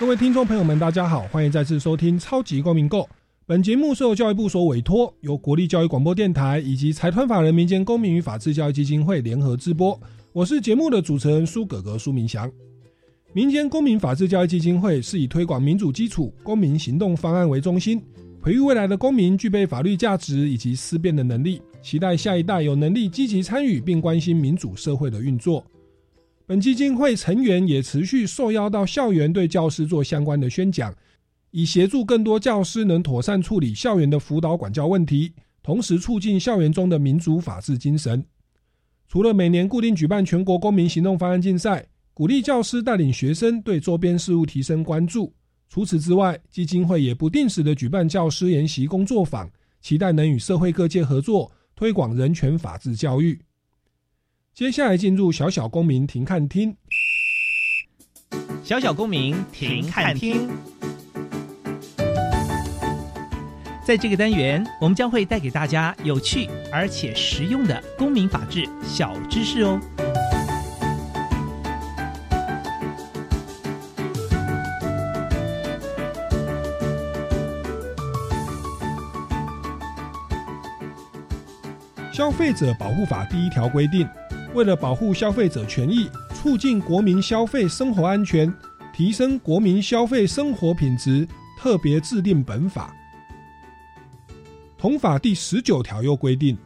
各位听众朋友们，大家好，欢迎再次收听《超级公民购》。本节目是由教育部所委托，由国立教育广播电台以及财团法人民间公民与法治教育基金会联合直播。我是节目的主持人苏格格苏明祥。民间公民法治教育基金会是以推广民主基础公民行动方案为中心，培育未来的公民具备法律价值以及思辨的能力，期待下一代有能力积极参与并关心民主社会的运作。本基金会成员也持续受邀到校园对教师做相关的宣讲，以协助更多教师能妥善处理校园的辅导管教问题，同时促进校园中的民主法治精神。除了每年固定举办全国公民行动方案竞赛，鼓励教师带领学生对周边事务提升关注。除此之外，基金会也不定时的举办教师研习工作坊，期待能与社会各界合作，推广人权法治教育。接下来进入小小公民庭看厅。小小公民庭看厅，在这个单元，我们将会带给大家有趣而且实用的公民法治小知识哦。消费者保护法第一条规定。为了保护消费者权益，促进国民消费生活安全，提升国民消费生活品质，特别制定本法。同法第十九条又规定，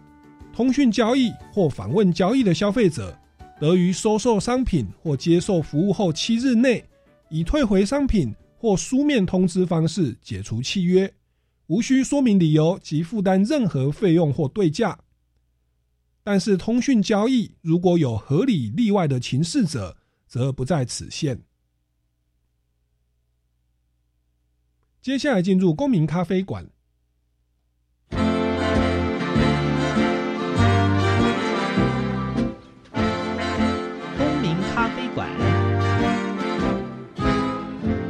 通讯交易或访问交易的消费者，得于收受商品或接受服务后七日内，以退回商品或书面通知方式解除契约，无需说明理由及负担任何费用或对价。但是，通讯交易如果有合理例外的情事者，则不在此限。接下来进入公民咖啡馆。公民咖啡馆，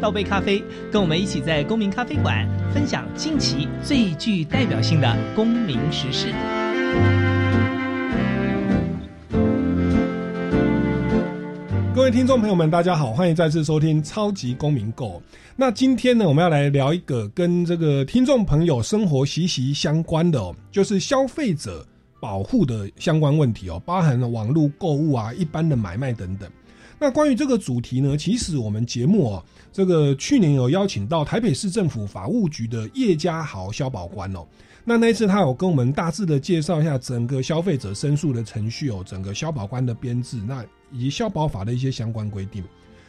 倒杯咖啡，跟我们一起在公民咖啡馆分享近期最具代表性的公民时事。各位听众朋友们，大家好，欢迎再次收听《超级公民购》。那今天呢，我们要来聊一个跟这个听众朋友生活息息相关的哦，就是消费者保护的相关问题哦，包含了网络购物啊、一般的买卖等等。那关于这个主题呢，其实我们节目哦，这个去年有邀请到台北市政府法务局的叶家豪消保官哦。那那一次他有跟我们大致的介绍一下整个消费者申诉的程序哦，整个消保官的编制，那以及消保法的一些相关规定。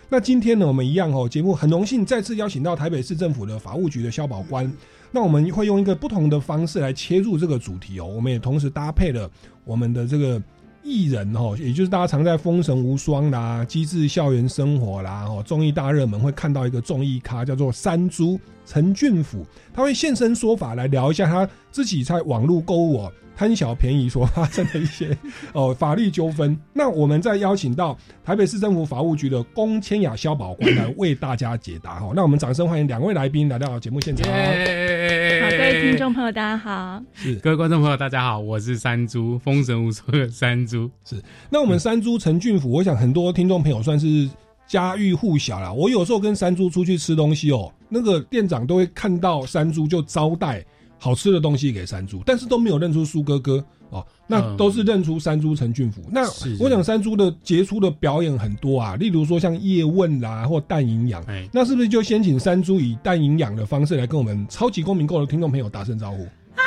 那今天呢，我们一样哦，节目很荣幸再次邀请到台北市政府的法务局的消保官。那我们会用一个不同的方式来切入这个主题哦，我们也同时搭配了我们的这个。艺人哈，也就是大家常在《封神无双》啦、《机智校园生活》啦、哦综艺大热门会看到一个综艺咖叫做山猪陈俊甫，他会现身说法来聊一下他自己在网络购物哦。贪小便宜所发生的一些 哦法律纠纷，那我们再邀请到台北市政府法务局的龚千雅消保官来为大家解答哈。那我们掌声欢迎两位来宾来到节目现场。好，各位听众朋友，大家好。是各位观众朋友，大家好，我是山猪，风神无双的山猪。是，那我们山猪陈俊甫，我想很多听众朋友算是家喻户晓啦。我有时候跟山猪出去吃东西哦，那个店长都会看到山猪就招待。好吃的东西给山猪，但是都没有认出苏哥哥哦，那都是认出山猪陈俊甫。那我想山猪的杰出的表演很多啊，例如说像叶问啦或蛋营养，那是不是就先请山猪以蛋营养的方式来跟我们超级公民购的听众朋友打声招呼？啊，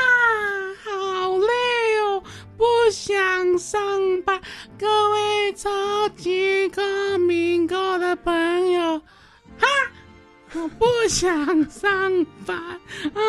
好累哦，不想上班，各位超级公民购的朋友，哈。我不想上班啊，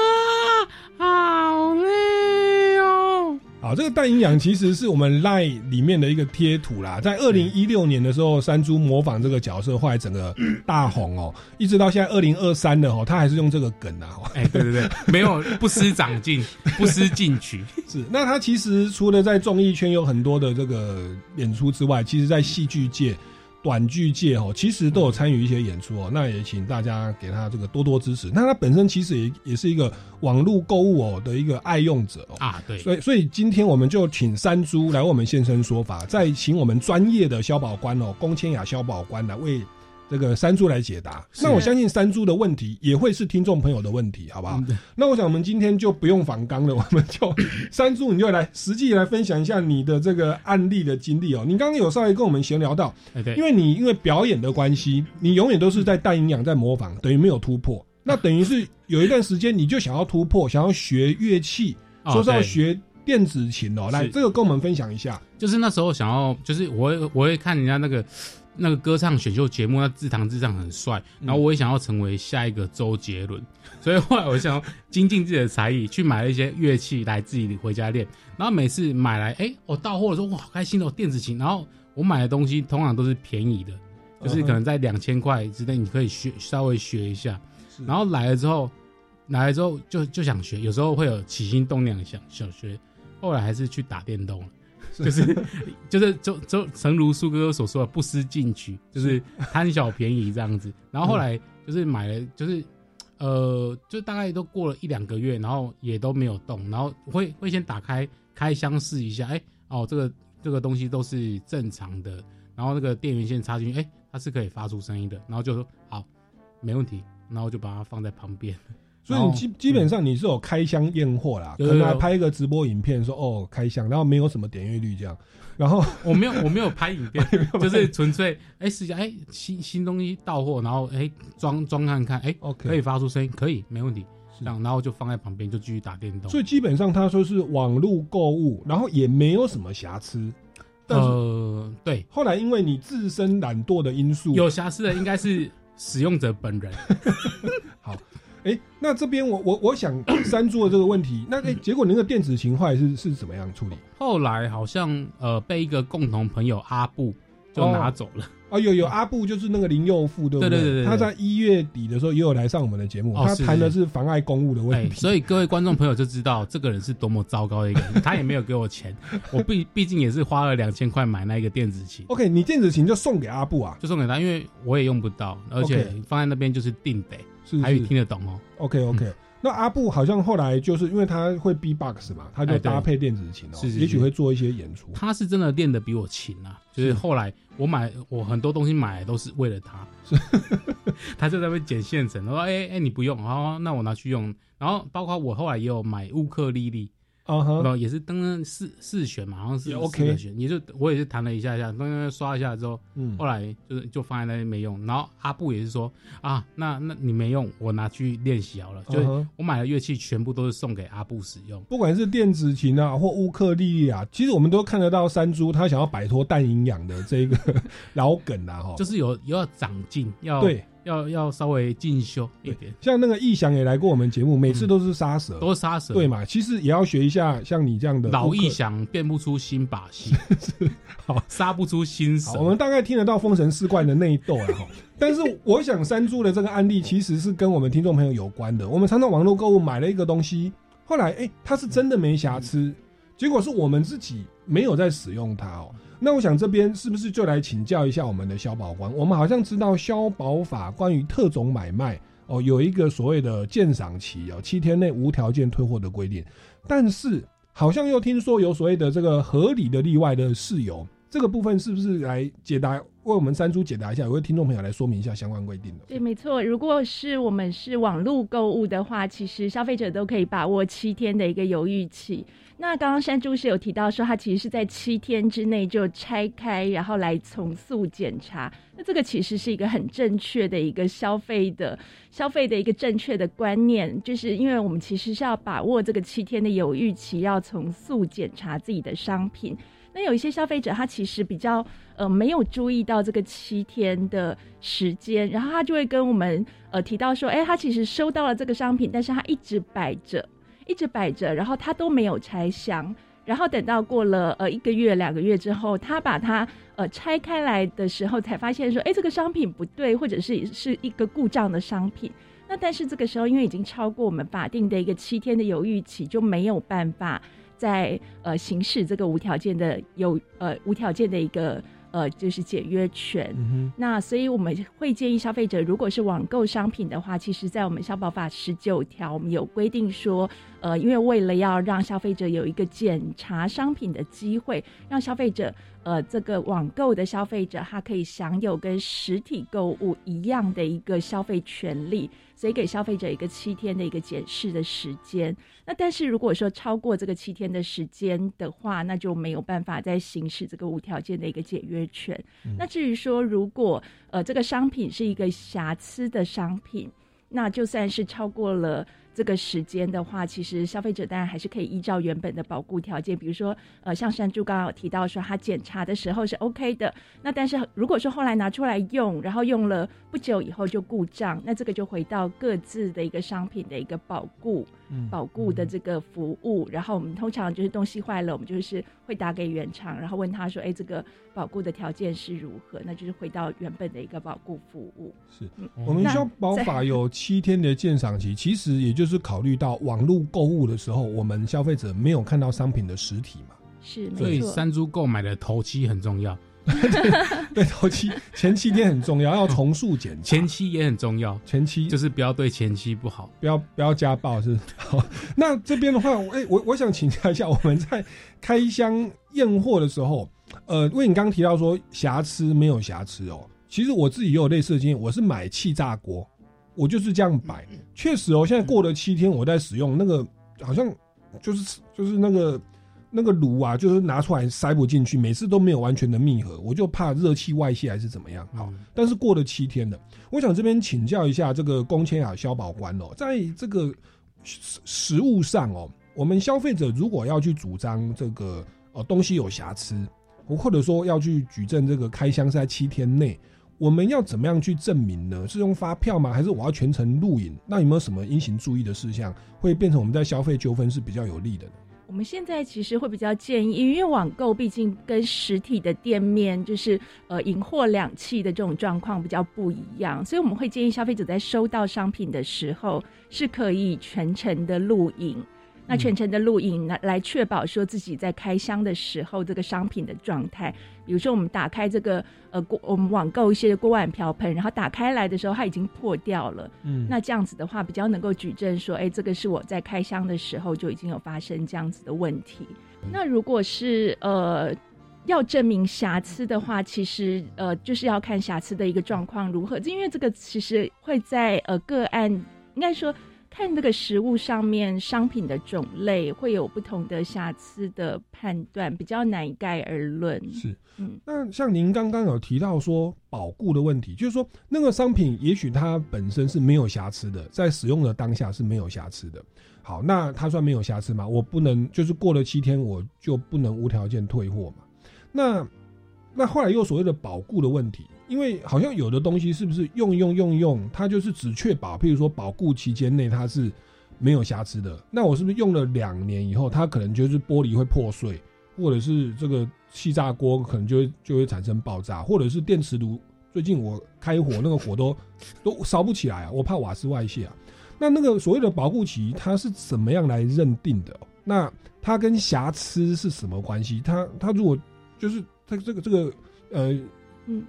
好累哦！啊，好，这个带营养其实是我们 LINE 里面的一个贴图啦，在二零一六年的时候，山猪模仿这个角色，后来整个大红哦，一直到现在二零二三的哦，他还是用这个梗啊。哎，对对对，没有不思长进，不思进取。是，那他其实除了在综艺圈有很多的这个演出之外，其实在戏剧界。短剧界哦，其实都有参与一些演出哦，那也请大家给他这个多多支持。那他本身其实也也是一个网络购物哦的一个爱用者哦啊，对，所以所以今天我们就请山猪来为我们现身说法，再请我们专业的消保官哦，龚千雅消保官来为。这个山猪来解答，那我相信山猪的问题也会是听众朋友的问题，好不好？那我想我们今天就不用反纲了，我们就山猪，你就来实际来分享一下你的这个案例的经历哦。你刚刚有稍微跟我们闲聊到，对，因为你因为表演的关系，你永远都是在带营养，在模仿，等于没有突破。那等于是有一段时间你就想要突破，想要学乐器，说是要学电子琴哦。来，这个跟我们分享一下。就是那时候想要，就是我我会看人家那个。那个歌唱选秀节目，那自弹自唱很帅，然后我也想要成为下一个周杰伦，所以后来我想要精进自己的才艺，去买了一些乐器来自己回家练。然后每次买来，哎，我到货的时候，哇，好开心哦，电子琴。然后我买的东西通常都是便宜的，就是可能在两千块之内，你可以学稍微学一下。然后来了之后，来了之后就就想学，有时候会有起心动念想想学，后来还是去打电动了。就是 就是就就诚如苏哥哥所说的不思进取，就是贪小便宜这样子。然后后来就是买了，就是呃，就大概都过了一两个月，然后也都没有动。然后会会先打开开箱试一下，哎哦，这个这个东西都是正常的。然后那个电源线插进去，哎，它是可以发出声音的。然后就说好，没问题。然后就把它放在旁边。所以你基基本上你是有开箱验货啦，可能还拍一个直播影片说哦开箱，然后没有什么点阅率这样，然后我没有我没有拍影片，就是纯粹哎试一下哎新新东西到货，然后哎装装看看哎 OK 可以发出声音可以没问题，这样然后就放在旁边就继续打电动。所以基本上他说是网络购物，然后也没有什么瑕疵。呃对，后来因为你自身懒惰的因素，有瑕疵的应该是使用者本人。好。哎，那这边我我我想三猪的这个问题，那哎，结果那个电子琴坏是是怎么样处理？后来好像呃被一个共同朋友阿布就拿走了。哦，有有阿布就是那个林佑富，对不对？对对对他在一月底的时候也有来上我们的节目，他谈的是妨碍公务的问题。所以各位观众朋友就知道这个人是多么糟糕的一个人。他也没有给我钱，我毕毕竟也是花了两千块买那一个电子琴。OK，你电子琴就送给阿布啊？就送给他，因为我也用不到，而且放在那边就是定得。还有听得懂哦。OK OK，那阿布好像后来就是因为他会 B box 嘛，他就搭配电子琴哦，也许会做一些演出。他是真的练的比我勤啊，就是后来我买我很多东西买都是为了他，他就在那边捡现成，他说哎哎你不用，哦那我拿去用。然后包括我后来也有买乌克丽丽。啊哈，也是登四四选嘛，好像是 OK 选，也就我也是弹了一下下，噔刷一下之后，嗯，后来就是就放在那边没用。然后阿布也是说啊，那那你没用，我拿去练习好了。就我买的乐器全部都是送给阿布使用，不管是电子琴啊或乌克丽丽啊，其实我们都看得到山猪他想要摆脱氮营养的这个 老梗啊，哈，就是有有要长进，要对。要要稍微进修一点，像那个易翔也来过我们节目，每次都是杀蛇，都是杀蛇，对嘛？其实也要学一下像你这样的老易翔，变不出新把戏，好杀不出新手。我们大概听得到封神四怪的内斗了哈，但是我想三猪的这个案例其实是跟我们听众朋友有关的。我们常常网络购物买了一个东西，后来哎，它是真的没瑕疵，结果是我们自己没有在使用它哦。那我想这边是不是就来请教一下我们的消保官？我们好像知道消保法关于特种买卖哦，有一个所谓的鉴赏期哦，七天内无条件退货的规定，但是好像又听说有所谓的这个合理的例外的事由，这个部分是不是来解答为我们三叔解答一下？有位听众朋友来说明一下相关规定的。对，没错，如果是我们是网络购物的话，其实消费者都可以把握七天的一个犹豫期。那刚刚山猪是有提到说，他其实是在七天之内就拆开，然后来重塑检查。那这个其实是一个很正确的一个消费的消费的一个正确的观念，就是因为我们其实是要把握这个七天的犹豫期，要重塑检查自己的商品。那有一些消费者他其实比较呃没有注意到这个七天的时间，然后他就会跟我们呃提到说，哎，他其实收到了这个商品，但是他一直摆着。一直摆着，然后他都没有拆箱，然后等到过了呃一个月、两个月之后，他把它呃拆开来的时候，才发现说，哎，这个商品不对，或者是是一个故障的商品。那但是这个时候，因为已经超过我们法定的一个七天的犹豫期，就没有办法再呃行使这个无条件的有呃无条件的一个。呃，就是解约权。那所以我们会建议消费者，如果是网购商品的话，其实，在我们消保法十九条，我们有规定说，呃，因为为了要让消费者有一个检查商品的机会，让消费者。呃，这个网购的消费者，他可以享有跟实体购物一样的一个消费权利，所以给消费者一个七天的一个检视的时间。那但是如果说超过这个七天的时间的话，那就没有办法再行使这个无条件的一个解约权。那至于说，如果呃这个商品是一个瑕疵的商品，那就算是超过了。这个时间的话，其实消费者当然还是可以依照原本的保固条件，比如说，呃，像山猪刚刚有提到说，他检查的时候是 OK 的。那但是如果说后来拿出来用，然后用了不久以后就故障，那这个就回到各自的一个商品的一个保固。保固的这个服务，然后我们通常就是东西坏了，我们就是会打给原厂，然后问他说：“哎，这个保固的条件是如何？”那就是回到原本的一个保固服务。是我们消保法有七天的鉴赏期，其实也就是考虑到网络购物的时候，我们消费者没有看到商品的实体嘛。是，所以三株购买的头期很重要。对，头七前七天很重要，要重塑检查。前期也很重要，前期就是不要对前期不好，不要不要家暴是。好，那这边的话，哎，我我想请教一下，我们在开箱验货的时候，呃，因为你刚刚提到说瑕疵没有瑕疵哦，其实我自己也有类似的经验，我是买气炸锅，我就是这样摆，确实哦，现在过了七天，我在使用那个好像就是就是那个。那个炉啊，就是拿出来塞不进去，每次都没有完全的密合，我就怕热气外泄还是怎么样。好，但是过了七天了，我想这边请教一下这个龚千雅消保官哦，在这个实实物上哦，我们消费者如果要去主张这个哦东西有瑕疵，或者说要去举证这个开箱是在七天内，我们要怎么样去证明呢？是用发票吗？还是我要全程录影？那有没有什么应行注意的事项，会变成我们在消费纠纷是比较有利的呢？我们现在其实会比较建议，因为网购毕竟跟实体的店面就是呃引货两讫的这种状况比较不一样，所以我们会建议消费者在收到商品的时候是可以全程的录影。那全程的录影来来确保说自己在开箱的时候这个商品的状态，比如说我们打开这个呃锅，我们网购一些锅碗瓢盆，然后打开来的时候它已经破掉了，嗯，那这样子的话比较能够举证说，哎，这个是我在开箱的时候就已经有发生这样子的问题。那如果是呃要证明瑕疵的话，其实呃就是要看瑕疵的一个状况如何，因为这个其实会在呃个案应该说。看这个食物上面商品的种类会有不同的瑕疵的判断，比较难一概而论。是，嗯，那像您刚刚有提到说保固的问题，就是说那个商品也许它本身是没有瑕疵的，在使用的当下是没有瑕疵的。好，那它算没有瑕疵吗？我不能就是过了七天我就不能无条件退货嘛？那那后来又所谓的保固的问题。因为好像有的东西是不是用用用用，它就是只确保，譬如说保固期间内它是没有瑕疵的。那我是不是用了两年以后，它可能就是玻璃会破碎，或者是这个气炸锅可能就就会产生爆炸，或者是电磁炉最近我开火那个火都 都烧不起来啊，我怕瓦斯外泄啊。那那个所谓的保护期它是怎么样来认定的？那它跟瑕疵是什么关系？它它如果就是它这个这个呃。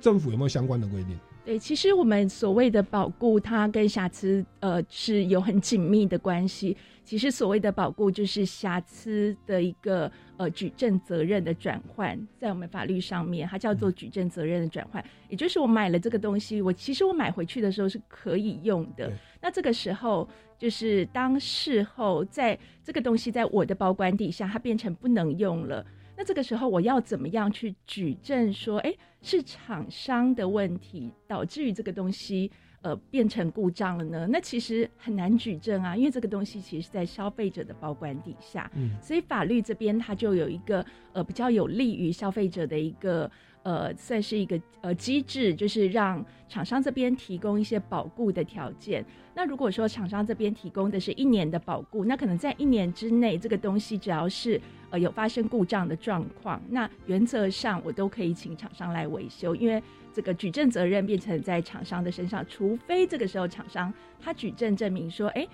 政府有没有相关的规定？对，其实我们所谓的保固，它跟瑕疵呃是有很紧密的关系。其实所谓的保固，就是瑕疵的一个呃举证责任的转换，在我们法律上面，它叫做举证责任的转换。也就是我买了这个东西，我其实我买回去的时候是可以用的。那这个时候，就是当事后在这个东西在我的保管底下，它变成不能用了。那这个时候我要怎么样去举证说，哎，是厂商的问题导致于这个东西呃变成故障了呢？那其实很难举证啊，因为这个东西其实是在消费者的保管底下，嗯，所以法律这边它就有一个呃比较有利于消费者的一个呃，算是一个呃机制，就是让厂商这边提供一些保固的条件。那如果说厂商这边提供的是一年的保固，那可能在一年之内，这个东西只要是呃有发生故障的状况，那原则上我都可以请厂商来维修，因为这个举证责任变成在厂商的身上，除非这个时候厂商他举证证明说，哎。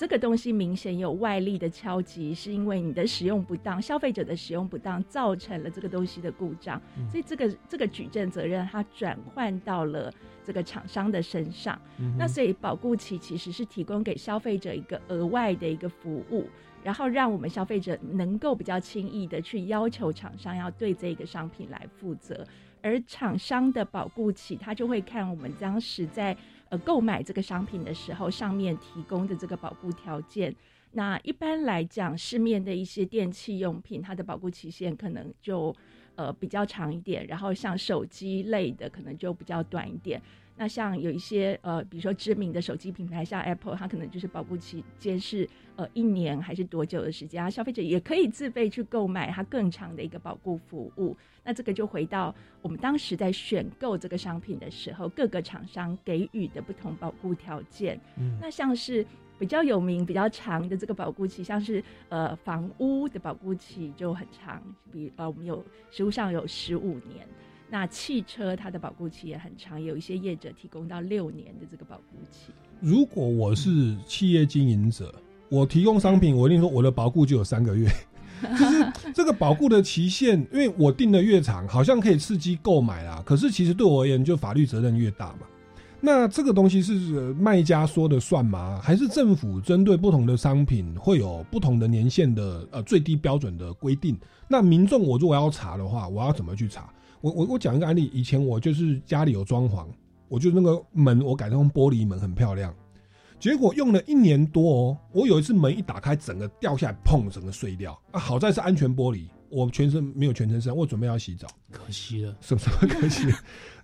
这个东西明显有外力的敲击，是因为你的使用不当，消费者的使用不当造成了这个东西的故障，所以这个这个举证责任它转换到了这个厂商的身上。那所以保固期其实是提供给消费者一个额外的一个服务，然后让我们消费者能够比较轻易的去要求厂商要对这个商品来负责，而厂商的保固期他就会看我们当时在。呃，购买这个商品的时候，上面提供的这个保护条件，那一般来讲，市面的一些电器用品，它的保护期限可能就呃比较长一点，然后像手机类的，可能就比较短一点。那像有一些呃，比如说知名的手机品牌，像 Apple，它可能就是保护期间是呃一年还是多久的时间啊？消费者也可以自费去购买它更长的一个保护服务。那这个就回到我们当时在选购这个商品的时候，各个厂商给予的不同保护条件。嗯，那像是比较有名、比较长的这个保护期，像是呃房屋的保护期就很长，比呃我们有实物上有十五年。那汽车它的保固期也很长，有一些业者提供到六年的这个保固期。如果我是企业经营者，我提供商品，我一定说我的保固就有三个月。就是这个保固的期限，因为我定的越长，好像可以刺激购买啊。可是其实对我而言，就法律责任越大嘛。那这个东西是卖家说的算吗？还是政府针对不同的商品会有不同的年限的呃最低标准的规定？那民众我如果要查的话，我要怎么去查？我我我讲一个案例，以前我就是家里有装潢，我就那个门我改成玻璃门，很漂亮。结果用了一年多哦，我有一次门一打开，整个掉下来，砰，整个碎掉。啊，好在是安全玻璃，我全身没有全身伤。我准备要洗澡，可惜了，什么 什么可惜了？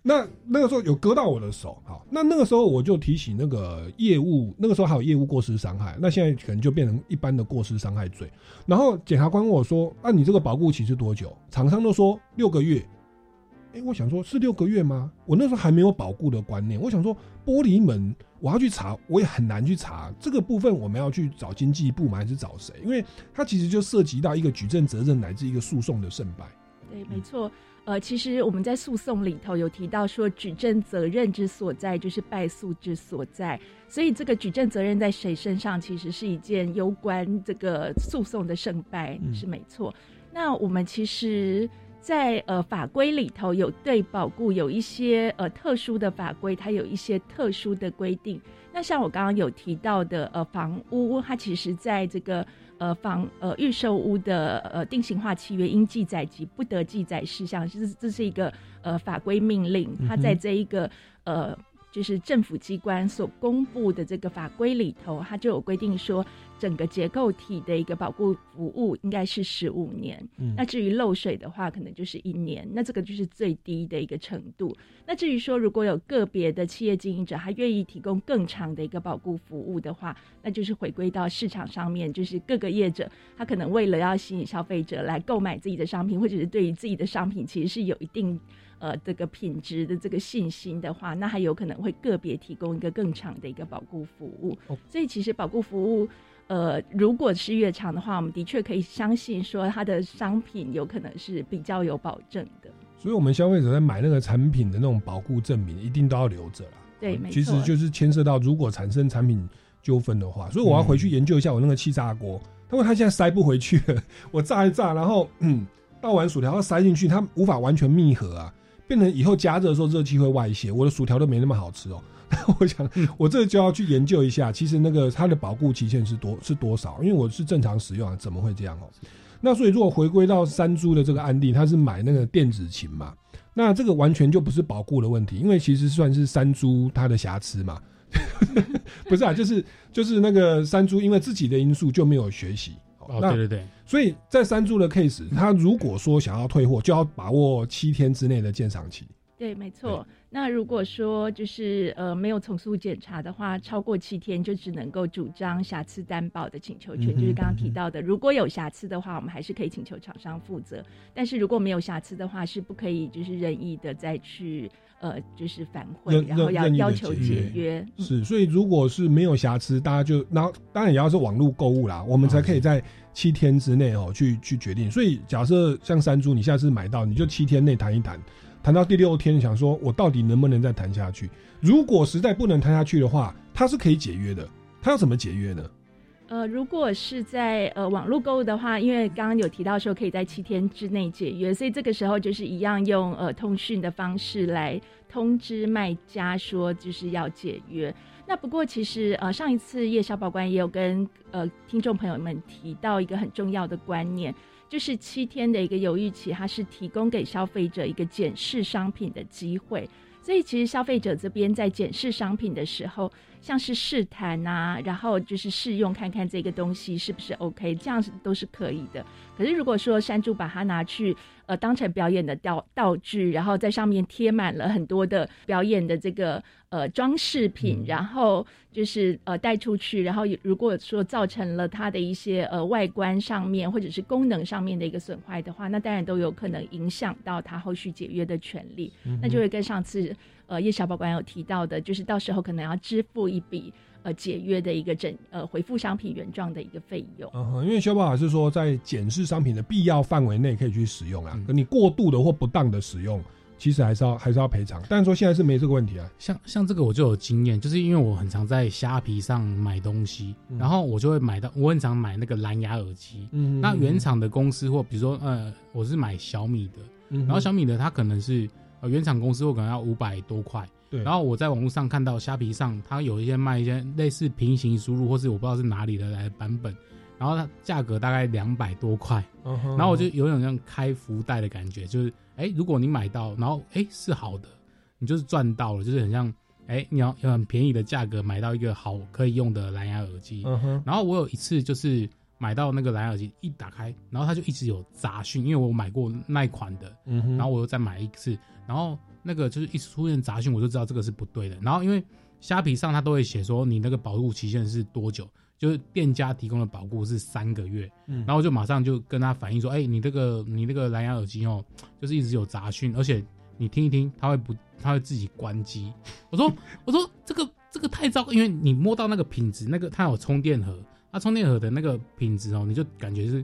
那那个时候有割到我的手，好，那那个时候我就提醒那个业务，那个时候还有业务过失伤害，那现在可能就变成一般的过失伤害罪。然后检察官问我说：“啊，你这个保护期是多久？”厂商都说六个月。哎，我想说，是六个月吗？我那时候还没有保固的观念。我想说，玻璃门我要去查，我也很难去查这个部分。我们要去找经济部吗？还是找谁？因为它其实就涉及到一个举证责任乃至一个诉讼的胜败。对，没错。呃，其实我们在诉讼里头有提到说，举证责任之所在就是败诉之所在。所以这个举证责任在谁身上，其实是一件攸关这个诉讼的胜败，是没错。那我们其实。在呃法规里头有对保固有一些呃特殊的法规，它有一些特殊的规定。那像我刚刚有提到的呃房屋，它其实在这个呃房呃预售屋的呃定型化契约应记载及不得记载事项，其实这是一个呃法规命令，它在这一个呃。就是政府机关所公布的这个法规里头，它就有规定说，整个结构体的一个保护服务应该是十五年。嗯，那至于漏水的话，可能就是一年。那这个就是最低的一个程度。那至于说，如果有个别的企业经营者，他愿意提供更长的一个保护服务的话，那就是回归到市场上面，就是各个业者，他可能为了要吸引消费者来购买自己的商品，或者是对于自己的商品其实是有一定。呃，这个品质的这个信心的话，那还有可能会个别提供一个更长的一个保固服务。所以其实保固服务，呃，如果是越长的话，我们的确可以相信说它的商品有可能是比较有保证的。所以，我们消费者在买那个产品的那种保护证明，一定都要留着了。对，没错。其实就是牵涉到如果产生产品纠纷的话，所以我要回去研究一下我那个气炸锅，因为它现在塞不回去了。我炸一炸，然后嗯，倒完薯条要塞进去，它无法完全密合啊。变成以后加热的时候热气会外泄，我的薯条都没那么好吃哦。我想，我这就要去研究一下，其实那个它的保固期限是多是多少？因为我是正常使用啊，怎么会这样哦？那所以如果回归到山猪的这个案例，他是买那个电子琴嘛，那这个完全就不是保固的问题，因为其实算是山猪它的瑕疵嘛。不是啊，就是就是那个山猪因为自己的因素就没有学习。哦，对对对，所以在三株的 case，他如果说想要退货，就要把握七天之内的鉴赏期。对，没错。那如果说就是呃没有重塑检查的话，超过七天就只能够主张瑕疵担保的请求权，就是刚刚提到的，如果有瑕疵的话，我们还是可以请求厂商负责；但是如果没有瑕疵的话，是不可以就是任意的再去呃就是反悔，然后要要求解解约。嗯。是，所以如果是没有瑕疵，大家就然后当然也要是网络购物啦，我们才可以在七天之内哦去去决定。所以假设像山猪，你下次买到，你就七天内谈一谈，谈到第六天想说我到底能不能再谈下去？如果实在不能谈下去的话，它是可以解约的。它要怎么解约呢？呃，如果是在呃网络购物的话，因为刚刚有提到说可以在七天之内解约，所以这个时候就是一样用呃通讯的方式来通知卖家说就是要解约。那不过其实呃上一次叶小保官也有跟呃听众朋友们提到一个很重要的观念，就是七天的一个犹豫期，它是提供给消费者一个检视商品的机会。所以其实消费者这边在检视商品的时候，像是试谈啊，然后就是试用看看这个东西是不是 OK，这样子都是可以的。可是如果说山猪把它拿去呃当成表演的道道具，然后在上面贴满了很多的表演的这个呃装饰品，然后就是呃带出去，然后如果说造成了它的一些呃外观上面或者是功能上面的一个损坏的话，那当然都有可能影响到他后续解约的权利，那就会跟上次呃叶小宝官有提到的，就是到时候可能要支付一笔呃解约的一个整呃回复商品原状的一个费用。嗯哼，因为修宝法是说在检视商品的必要范围内可以去使用啊，嗯可你过度的或不当的使用，其实还是要还是要赔偿。但是说现在是没这个问题啊。像像这个我就有经验，就是因为我很常在虾皮上买东西，嗯然后我就会买到，我很常买那个蓝牙耳机。嗯那原厂的公司或比如说呃，我是买小米的，嗯，然后小米的它可能是呃原厂公司我可能要五百多块，对，然后我在网络上看到虾皮上它有一些卖一些类似平行输入或是我不知道是哪里的来的版本，然后它价格大概两百多块，嗯哼。然后我就有种像开福袋的感觉，就是哎，如果你买到，然后哎是好的，你就是赚到了，就是很像哎你要用很便宜的价格买到一个好可以用的蓝牙耳机，嗯哼，然后我有一次就是买到那个蓝牙耳机，一打开，然后它就一直有杂讯，因为我买过那一款的，嗯哼，然后我又再买一次，然后那个就是一出现杂讯，我就知道这个是不对的。然后因为虾皮上它都会写说你那个保护期限是多久，就是店家提供的保护是三个月，嗯然后我就马上就跟他反映说，哎、你这个你那个蓝牙耳机哦，就是一直有杂讯，而且你听一听，它会不，它会自己关机。我说我说这个这个太糟糕，因为你摸到那个品质，那个它有充电盒，它充电盒的那个品质哦，你就感觉是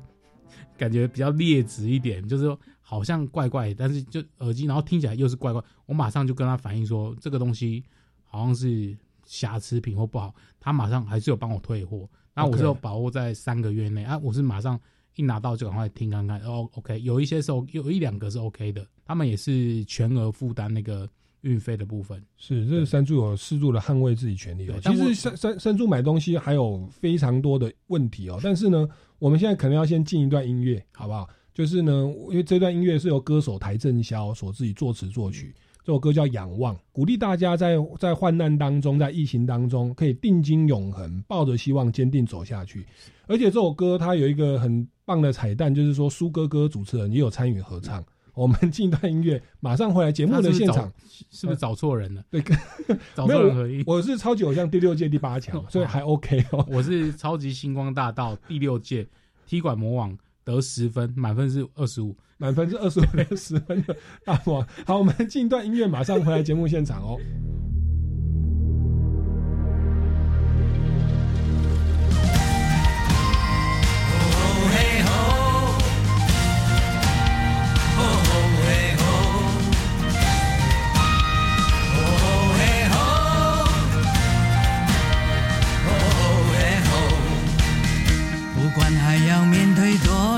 感觉比较劣质一点，就是说好像怪怪，但是就耳机，然后听起来又是怪怪，我马上就跟他反映说这个东西好像是瑕疵品或不好，他马上还是有帮我退货，然后我是有把握在三个月内啊，我是马上一拿到就赶快听看看，哦，OK，有一些是 O，有一两个是 OK 的，他们也是全额负担那个运费的部分，是，这是山猪有适度的捍卫自己权利哦。其实山山山猪买东西还有非常多的问题哦，但是呢，我们现在可能要先进一段音乐，好不好？就是呢，因为这段音乐是由歌手邰正宵所自己作词作曲，这首歌叫《仰望》，鼓励大家在在患难当中，在疫情当中，可以定睛永恒，抱着希望坚定走下去。而且这首歌它有一个很棒的彩蛋，就是说苏哥哥主持人也有参与合唱。我们 进一段音乐，马上回来节目的现场。是不是找错人了？对，找错人合一。我是超级偶像第六届第八强，所以还 OK 哦。我是超级星光大道第六届踢馆魔王，得十分，满分是二十五。满分是二十五分十分的大王。好，我们进一段音乐，马上回来节目现场哦。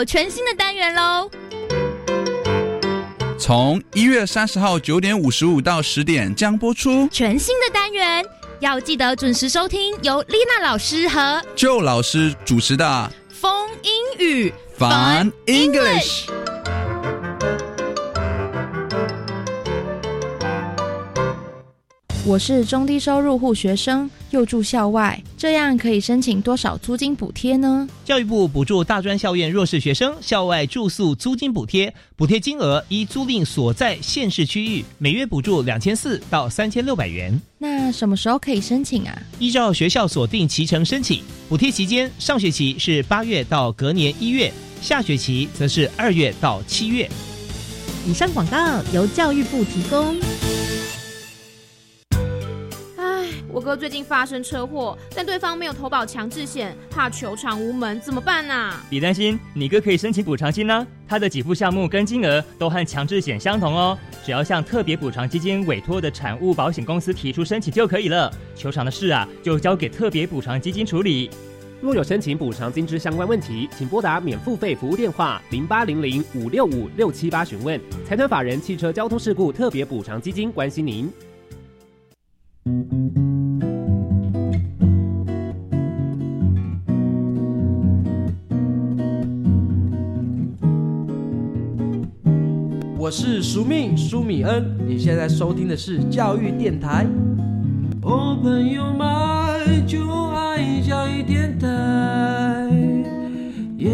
有全新的单元喽！从一月三十号九点五十五到十点将播出全新的单元，要记得准时收听，由丽娜老师和旧老师主持的风英语 Fun English。我是中低收入户学生，又住校外，这样可以申请多少租金补贴呢？教育部补助大专校院弱势学生校外住宿租金补贴，补贴金额依租赁所在县市区域，每月补助两千四到三千六百元。那什么时候可以申请啊？依照学校锁定期程申请，补贴期间上学期是八月到隔年一月，下学期则是二月到七月。以上广告由教育部提供。哥最近发生车祸，但对方没有投保强制险，怕求偿无门，怎么办啊？别担心，你哥可以申请补偿金呢、他的给付项目跟金额都和强制险相同哦，只要向特别补偿基金委托的产物保险公司提出申请就可以了。求偿的事啊，就交给特别补偿基金处理。若有申请补偿金之相关问题，请拨打免付费服务电话零八零零五六五六七八询问。财团法人汽车交通事故特别补偿基金关心您。我是苏密苏米恩，你现在收听的是教育电台。哦，朋友们就爱教育电台，耶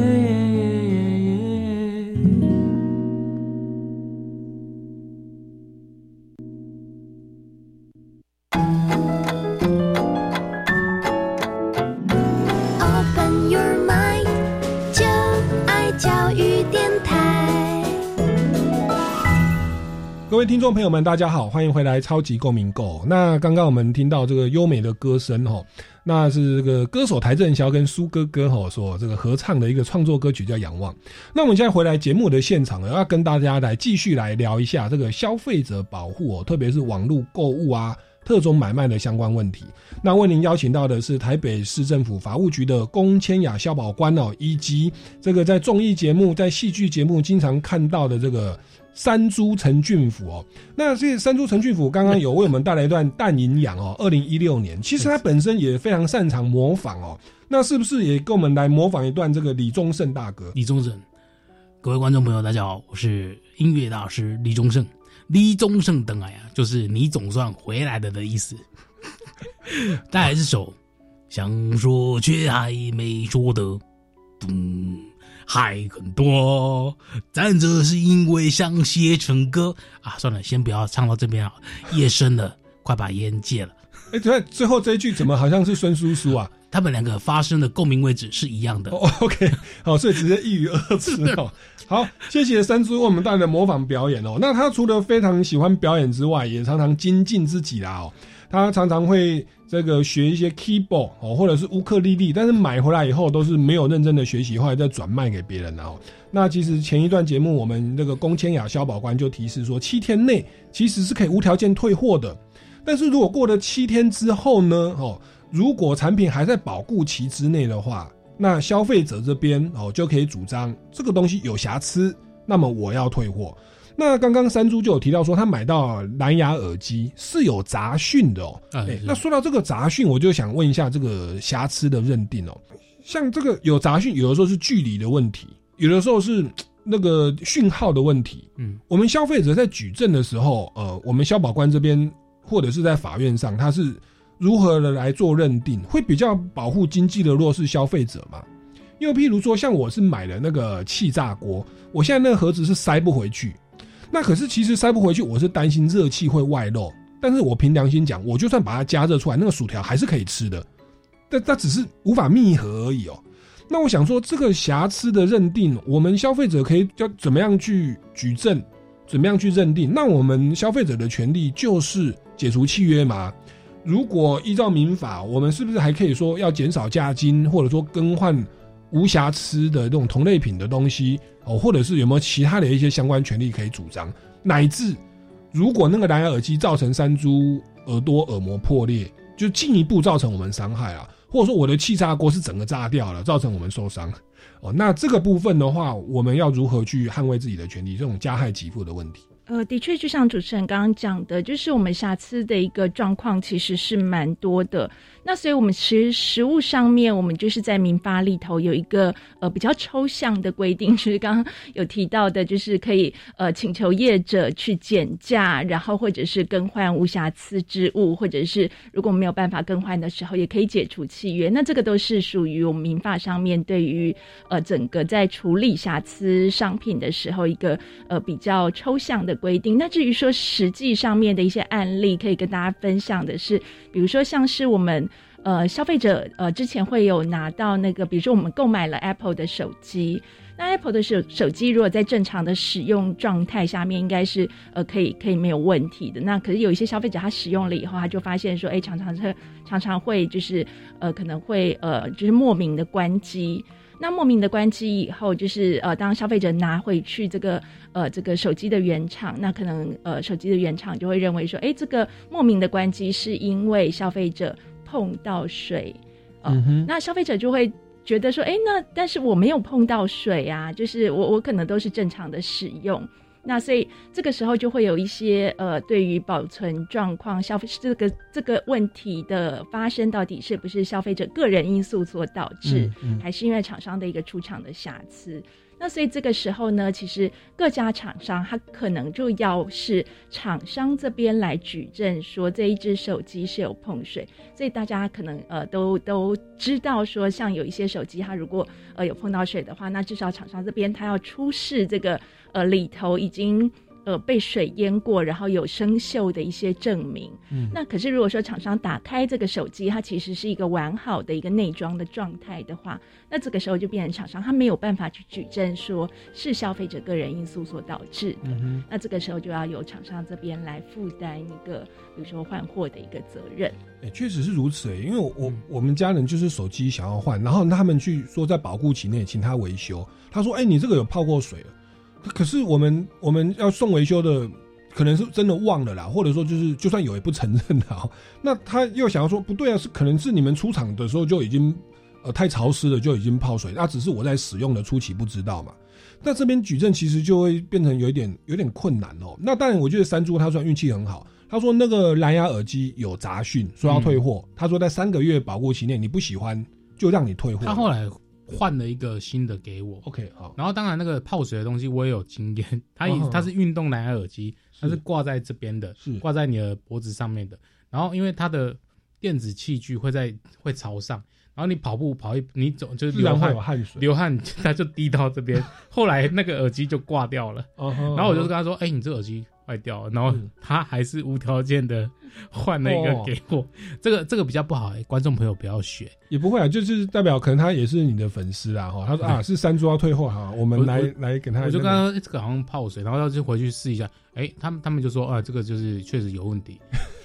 各位听众朋友们，大家好，欢迎回来《超级共鸣购》。那刚刚我们听到这个优美的歌声哈，那是这个歌手台正宵跟苏哥哥哈所这个合唱的一个创作歌曲叫《仰望》。那我们现在回来节目的现场呢，要跟大家来继续来聊一下这个消费者保护哦，特别是网络购物啊。特种买卖的相关问题，那为您邀请到的是台北市政府法务局的龚千雅消保官哦，以及这个在综艺节目、在戏剧节目经常看到的这个山猪陈俊甫哦。那这山猪陈俊甫刚刚有为我们带来一段淡营养哦，二零一六年，其实他本身也非常擅长模仿哦。那是不是也跟我们来模仿一段这个李宗盛大哥？李宗盛，各位观众朋友，大家好，我是音乐大师李宗盛。李宗盛等来啊，就是你总算回来了的意思。再来这首，想说却还没说的，嗯，还很多。但这是因为想写成歌啊，算了，先不要唱到这边啊。夜深了，快把烟戒了。哎，对，最后这一句怎么好像是孙叔叔啊？他们两个发声的共鸣位置是一样的。哦，OK，好，所以直接一语二词哦。好，谢谢山猪为我们带来的模仿表演哦。那他除了非常喜欢表演之外，也常常精进自己啦哦。他常常会这个学一些 keyboard 哦，或者是乌克丽丽，但是买回来以后都是没有认真的学习，后来再转卖给别人哦。那其实前一段节目我们那个龚千雅消保官就提示说，七天内其实是可以无条件退货的，但是如果过了七天之后呢，哦。如果产品还在保固期之内的话，那消费者这边哦就可以主张这个东西有瑕疵，那么我要退货。那刚刚山猪就有提到说，他买到蓝牙耳机是有杂讯的哦。哎、欸，那说到这个杂讯，我就想问一下这个瑕疵的认定哦。像这个有杂讯，有的时候是距离的问题，有的时候是那个讯号的问题。嗯，我们消费者在举证的时候，呃，我们消保官这边或者是在法院上，他是。如何的来做认定，会比较保护经济的弱势消费者嘛？因为譬如说，像我是买了那个气炸锅，我现在那个盒子是塞不回去，那可是其实塞不回去，我是担心热气会外漏。但是我凭良心讲，我就算把它加热出来，那个薯条还是可以吃的，但它只是无法密合而已哦。那我想说，这个瑕疵的认定，我们消费者可以要怎么样去举证，怎么样去认定？那我们消费者的权利就是解除契约嘛？如果依照民法，我们是不是还可以说要减少价金，或者说更换无瑕疵的这种同类品的东西哦，或者是有没有其他的一些相关权利可以主张，乃至如果那个蓝牙耳机造成山猪耳朵耳膜破裂，就进一步造成我们伤害啊，或者说我的气炸锅是整个炸掉了，造成我们受伤哦，那这个部分的话，我们要如何去捍卫自己的权利？这种加害给付的问题。呃，的确，就像主持人刚刚讲的，就是我们瑕疵的一个状况其实是蛮多的。那所以，我们其实实物上面，我们就是在民法里头有一个呃比较抽象的规定，就是刚刚有提到的，就是可以呃请求业者去减价，然后或者是更换无瑕疵之物，或者是如果没有办法更换的时候，也可以解除契约。那这个都是属于我们民法上面对于呃整个在处理瑕疵商品的时候一个呃比较抽象的规定。那至于说实际上面的一些案例，可以跟大家分享的是，比如说像是我们。呃，消费者呃之前会有拿到那个，比如说我们购买了 Apple 的手机，那 Apple 的手手机如果在正常的使用状态下面，应该是呃可以可以没有问题的。那可是有一些消费者他使用了以后，他就发现说，哎，常常是常常会就是呃可能会呃就是莫名的关机。那莫名的关机以后，就是呃当消费者拿回去这个呃这个手机的原厂，那可能呃手机的原厂就会认为说，哎，这个莫名的关机是因为消费者。碰到水，哦，那消费者就会觉得说，哎，那但是我没有碰到水啊，就是我我可能都是正常的使用，那所以这个时候就会有一些呃，对于保存状况、消费这个这个问题的发生，到底是不是消费者个人因素所导致，还是因为厂商的一个出厂的瑕疵？那所以这个时候呢，其实各家厂商他可能就要是厂商这边来举证说这一只手机是有碰水，所以大家可能呃都都知道说，像有一些手机它如果呃有碰到水的话，那至少厂商这边他要出示这个呃里头已经。呃，被水淹过，然后有生锈的一些证明。嗯，那可是如果说厂商打开这个手机，它其实是一个完好的一个内装的状态的话，那这个时候就变成厂商他没有办法去举证说是消费者个人因素所导致的。那这个时候就要由厂商这边来负担一个，比如说换货的一个责任。哎，确实是如此哎，因为我我们家人就是手机想要换，然后他们去说在保护期内请他维修，他说：“哎，你这个有泡过水了。”可是我们我们要送维修的，可能是真的忘了啦，或者说就是就算有也不承认啦。那他又想要说不对啊，是可能是你们出厂的时候就已经呃太潮湿了，就已经泡水，那只是我在使用的初期不知道嘛。那这边举证其实就会变成有一点有点困难哦。那当然，我觉得山猪他算运气很好，他说那个蓝牙耳机有杂讯，说要退货。他说在三个月保护期内你不喜欢就让你退货。他后来。换了一个新的给我，OK 好。然后当然那个泡水的东西我也有经验，它也它是运动蓝牙耳机，它是挂在这边的，是挂在你的脖子上面的。然后因为它的电子器具会在会朝上，然后你跑步跑一你走就是流汗汗水流汗，它就滴到这边。后来那个耳机就挂掉了，然后我就跟他说：“哎，你这耳机。”坏掉，然后他还是无条件的换了一个给我，这个这个比较不好，观众朋友不要学，也不会啊，就是代表可能他也是你的粉丝啊，哈，他说啊是山猪要退货哈，我们来来给他，我就刚刚这个好像泡水，然后他就回去试一下，哎，他们他们就说啊这个就是确实有问题，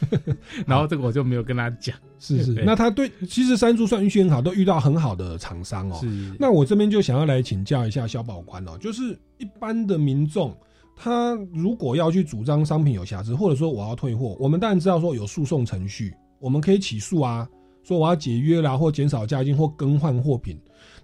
然后这个我就没有跟他讲，是是，那他对其实山猪算运气很好，都遇到很好的厂商哦，是，那我这边就想要来请教一下小宝官哦，就是一般的民众。他如果要去主张商品有瑕疵，或者说我要退货，我们当然知道说有诉讼程序，我们可以起诉啊，说我要解约啦，或减少价金，或更换货品。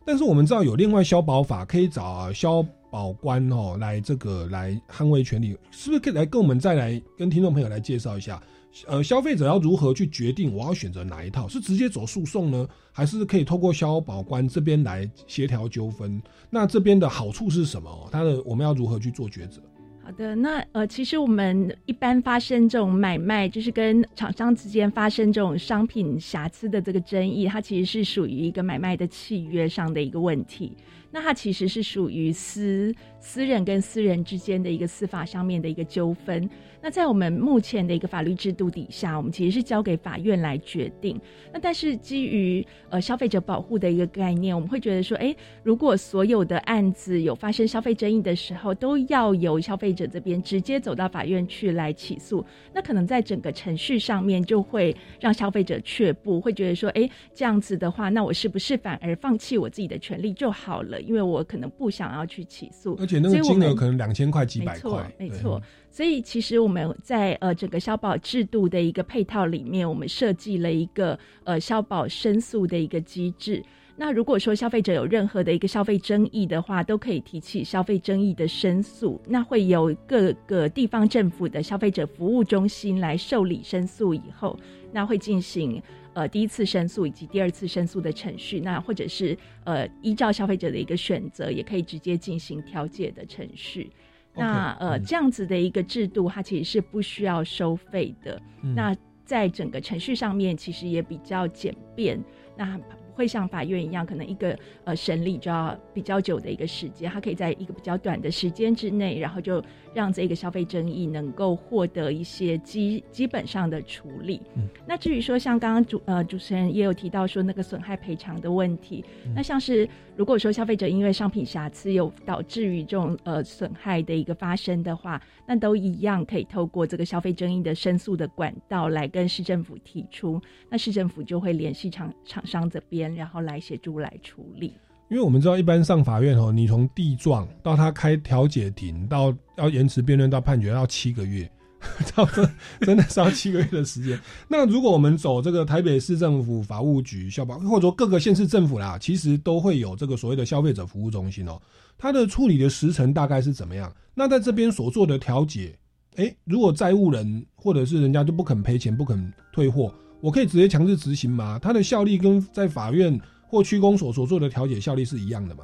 但是我们知道有另外消保法可以找消保官哦来这个来捍卫权利，是不是可以来跟我们再来跟听众朋友来介绍一下？呃，消费者要如何去决定我要选择哪一套？是直接走诉讼呢，还是可以透过消保官这边来协调纠纷？那这边的好处是什么？它的我们要如何去做抉择？好的，那呃，其实我们一般发生这种买卖，就是跟厂商之间发生这种商品瑕疵的这个争议，它其实是属于一个买卖的契约上的一个问题。那它其实是属于私私人跟私人之间的一个司法上面的一个纠纷。那在我们目前的一个法律制度底下，我们其实是交给法院来决定。那但是基于呃消费者保护的一个概念，我们会觉得说，哎，如果所有的案子有发生消费争议的时候，都要由消费者这边直接走到法院去来起诉，那可能在整个程序上面就会让消费者却步，会觉得说，哎，这样子的话，那我是不是反而放弃我自己的权利就好了？因为我可能不想要去起诉，而且那个金额可能两千块、几百块，没错。所以其实我们在呃整个消保制度的一个配套里面，我们设计了一个呃消保申诉的一个机制。那如果说消费者有任何的一个消费争议的话，都可以提起消费争议的申诉。那会由各个地方政府的消费者服务中心来受理申诉以后，那会进行呃第一次申诉以及第二次申诉的程序。那或者是呃依照消费者的一个选择，也可以直接进行调解的程序。那呃，这样子的一个制度，它其实是不需要收费的。那在整个程序上面，其实也比较简便。那会像法院一样，可能一个呃审理就要比较久的一个时间，它可以在一个比较短的时间之内，然后就让这个消费争议能够获得一些基基本上的处理。嗯那至于说像刚刚主呃主持人也有提到说那个损害赔偿的问题，那像是如果说消费者因为商品瑕疵有导致于这种呃损害的一个发生的话，那都一样可以透过这个消费争议的申诉的管道来跟市政府提出，那市政府就会联系厂厂商这边。然后来协助来处理，因为我们知道，一般上法院哦，你从地状到他开调解庭，到要延迟辩论到判决要七个月，差不多 真的是要七个月的时间。那如果我们走这个台北市政府法务局消保，或者说各个县市政府啦，其实都会有这个所谓的消费者服务中心哦，它的处理的时程大概是怎么样？那在这边所做的调解，哎，如果债务人或者是人家就不肯赔钱、不肯退货。我可以直接强制执行吗？它的效力跟在法院或区公所所做的调解效力是一样的吗？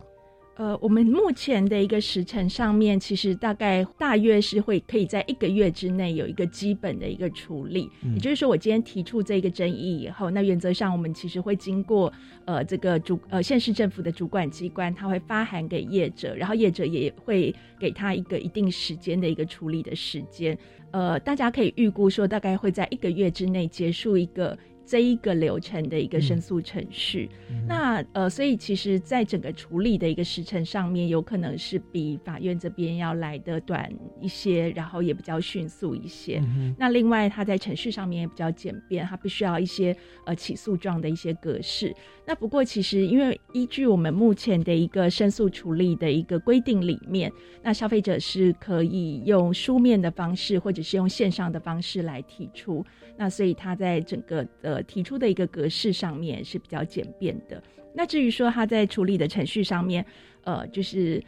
呃，我们目前的一个时程上面，其实大概大约是会可以在一个月之内有一个基本的一个处理。也就是说，我今天提出这个争议以后，那原则上我们其实会经过呃这个主呃县市政府的主管机关，他会发函给业者，然后业者也会给他一个一定时间的一个处理的时间。呃，大家可以预估说，大概会在一个月之内结束一个。这一个流程的一个申诉程序，那呃，所以其实，在整个处理的一个时程上面，有可能是比法院这边要来的短一些，然后也比较迅速一些。那另外，它在程序上面也比较简便，它不需要一些呃起诉状的一些格式。那不过，其实因为依据我们目前的一个申诉处理的一个规定里面，那消费者是可以用书面的方式，或者是用线上的方式来提出。那所以他在整个呃提出的一个格式上面是比较简便的。那至于说他在处理的程序上面，呃，就是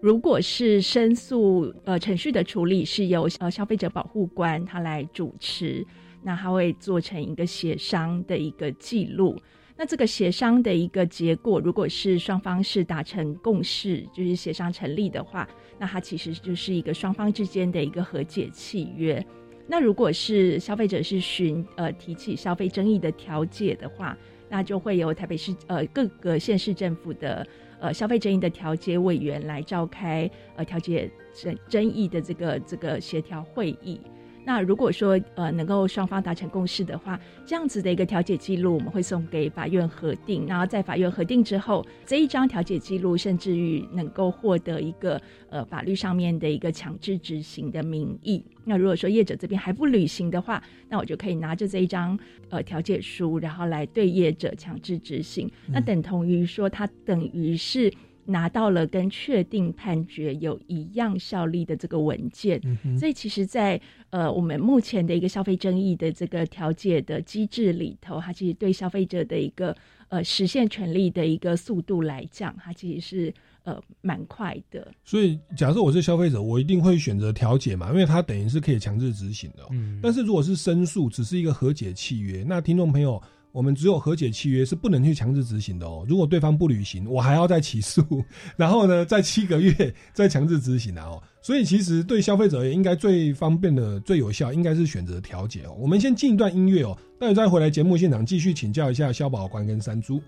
如果是申诉呃程序的处理是由呃消费者保护官他来主持，那他会做成一个协商的一个记录。那这个协商的一个结果，如果是双方是达成共识，就是协商成立的话，那它其实就是一个双方之间的一个和解契约。那如果是消费者是寻呃提起消费争议的调解的话，那就会由台北市呃各个县市政府的呃消费争议的调解委员来召开呃调解争争议的这个这个协调会议。那如果说呃能够双方达成共识的话，这样子的一个调解记录，我们会送给法院核定。然后在法院核定之后，这一张调解记录甚至于能够获得一个呃法律上面的一个强制执行的名义。那如果说业者这边还不履行的话，那我就可以拿着这一张呃调解书，然后来对业者强制执行。那等同于说，他等于是。拿到了跟确定判决有一样效力的这个文件，所以其实，在呃我们目前的一个消费争议的这个调解的机制里头，它其实对消费者的一个呃实现权利的一个速度来讲，它其实是呃蛮快的。所以，假设我是消费者，我一定会选择调解嘛，因为它等于是可以强制执行的。嗯，但是如果是申诉，只是一个和解契约，那听众朋友。我们只有和解契约是不能去强制执行的哦。如果对方不履行，我还要再起诉，然后呢，再七个月再强制执行啊哦。所以其实对消费者也应该最方便的、最有效，应该是选择调解哦。我们先进一段音乐哦，待会再回来节目现场继续请教一下消保官跟山猪。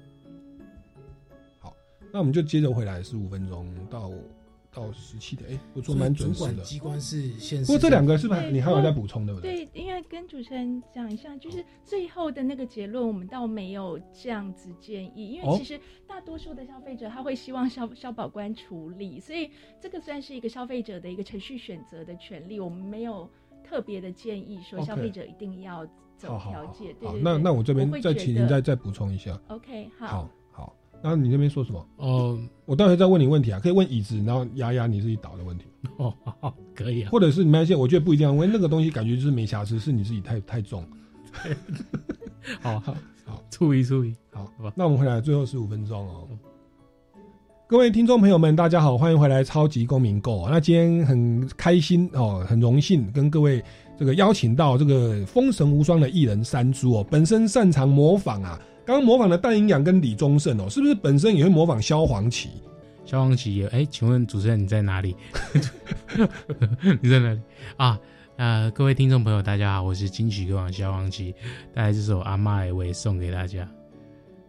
好，那我们就接着回来十五分钟到到十七点，哎，不错，蛮准主时的。管机关是县市。不过这两个是不是你还有在补充对不对？对，因为跟主持人讲一下，就是最后的那个结论，我们倒没有这样子建议，因哦为其实大多数的消费者他会希望消消保官处理，所以这个算是一个消费者的一个程序选择的权利，我们没有特别的建议说消费者一定要走调解。对好，那那我这边再请您再再补充一下。OK 好好好，然后你那边说什么？哦，我待会再问你问题啊，可以问椅子，然后压压你自己倒的问题。哦，好，可以啊。或者是你们现在，我觉得不一定要问那个东西，感觉就是没瑕疵，是你自己太太重。好 好好，注意注意。好，那我们回来最后十五分钟哦。各位听众朋友们，大家好，欢迎回来《超级公民购》。那今天很开心哦，很荣幸跟各位这个邀请到这个风神无双的艺人山猪哦，本身擅长模仿啊，刚刚模仿的戴英阳跟李宗盛哦，是不是本身也会模仿萧煌奇？萧煌奇也，哎，请问主持人你在哪里？你在哪里啊？呃，各位听众朋友，大家好，我是金曲歌王萧煌奇，带来这首《阿妈的味》送给大家。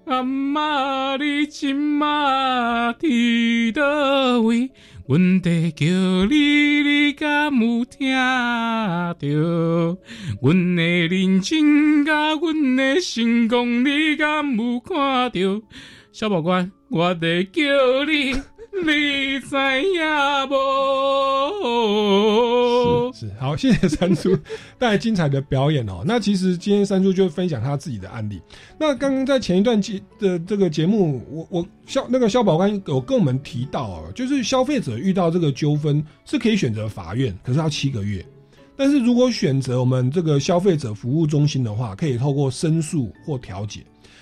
阿妈，你今嘛伫倒位？阮在叫你，你敢有听到？阮的认真甲阮的成功，你敢有看到？小宝官，我在叫你，你知影无？是好，谢谢三叔 带来精彩的表演哦。那其实今天三叔就分享他自己的案例。那刚刚在前一段节的这个节目，我我消那个消保官有跟我们提到哦，就是消费者遇到这个纠纷是可以选择法院，可是要七个月。但是如果选择我们这个消费者服务中心的话，可以透过申诉或调解。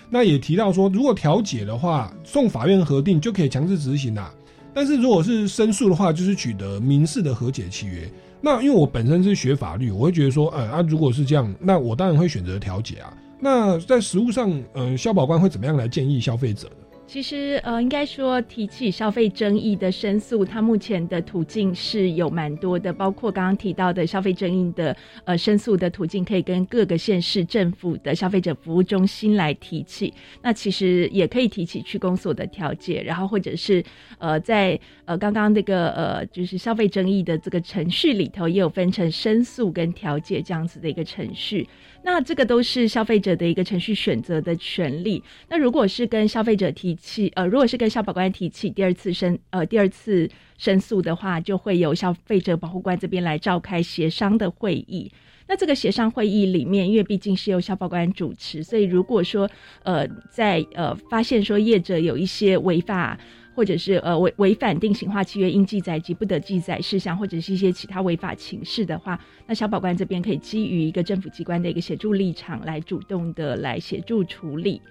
那也提到说，如果调解的话，送法院核定就可以强制执行啦。但是如果是申诉的话，就是取得民事的和解契约。那因为我本身是学法律，我会觉得说，呃啊，如果是这样，那我当然会选择调解啊。那在实物上，呃，消保官会怎么样来建议消费者？其实呃，应该说提起消费争议的申诉，它目前的途径是有蛮多的，包括刚刚提到的消费争议的呃申诉的途径，可以跟各个县市政府的消费者服务中心来提起。那其实也可以提起区公所的调解，然后或者是呃在呃刚刚那个呃就是消费争议的这个程序里头，也有分成申诉跟调解这样子的一个程序。那这个都是消费者的一个程序选择的权利。那如果是跟消费者提起，呃，如果是跟消保官提起第二次申，呃，第二次申诉的话，就会由消费者保护官这边来召开协商的会议。那这个协商会议里面，因为毕竟是由消保官主持，所以如果说呃在呃发现说业者有一些违法。或者是呃违违反定型化契约应记载及不得记载事项，或者是一些其他违法情事的话，那小保官这边可以基于一个政府机关的一个协助立场，来主动的来协助处理。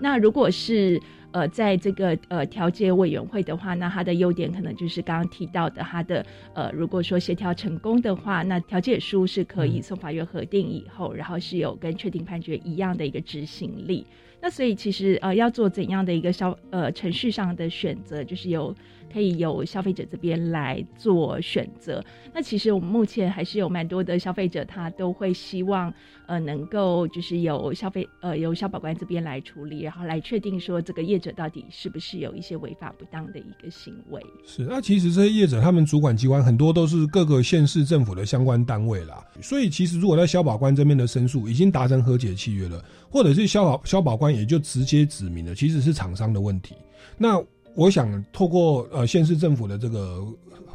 那如果是呃在这个呃调解委员会的话，那它的优点可能就是刚刚提到的，它的呃如果说协调成功的话，那调解书是可以送法院核定以后，然后是有跟确定判决一样的一个执行力。那所以其实呃要做怎样的一个消呃程序上的选择，就是有可以由消费者这边来做选择。那其实我们目前还是有蛮多的消费者，他都会希望呃能够就是由消费呃由消保官这边来处理，然后来确定说这个业者到底是不是有一些违法不当的一个行为。是，那其实这些业者他们主管机关很多都是各个县市政府的相关单位啦，所以其实如果在消保官这边的申诉已经达成和解契约了，或者是消保消保官也就直接指明了其实是厂商的问题。那我想透过呃县市政府的这个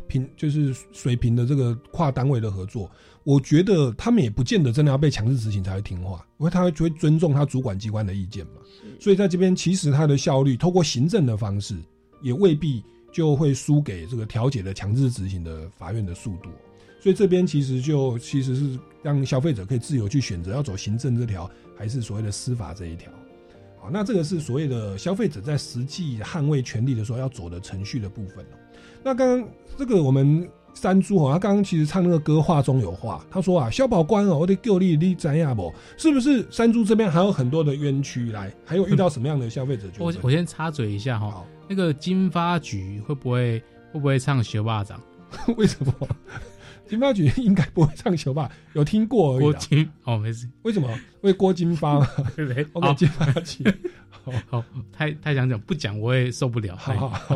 平就是水平的这个跨单位的合作，我觉得他们也不见得真的要被强制执行才会听话，因为他会会尊重他主管机关的意见嘛。所以在这边其实他的效率，透过行政的方式，也未必就会输给这个调解的强制执行的法院的速度。所以这边其实就其实是让消费者可以自由去选择要走行政这条，还是所谓的司法这一条。好，那这个是所谓的消费者在实际捍卫权利的时候要走的程序的部分那刚刚这个我们山猪哦，他刚刚其实唱那个歌话中有话，他说啊，消保官哦，我得救你你怎样不？是不是山猪这边还有很多的冤屈来？还有遇到什么样的消费者？我我先插嘴一下哈，那个金发局会不会会不会唱学霸掌？为什么？金发局应该不会唱球吧？有听过而已。郭金哦，没事。为什么？为郭金发嘛？对不对？我给金发局。好，太太想讲，不讲我也受不了。好好好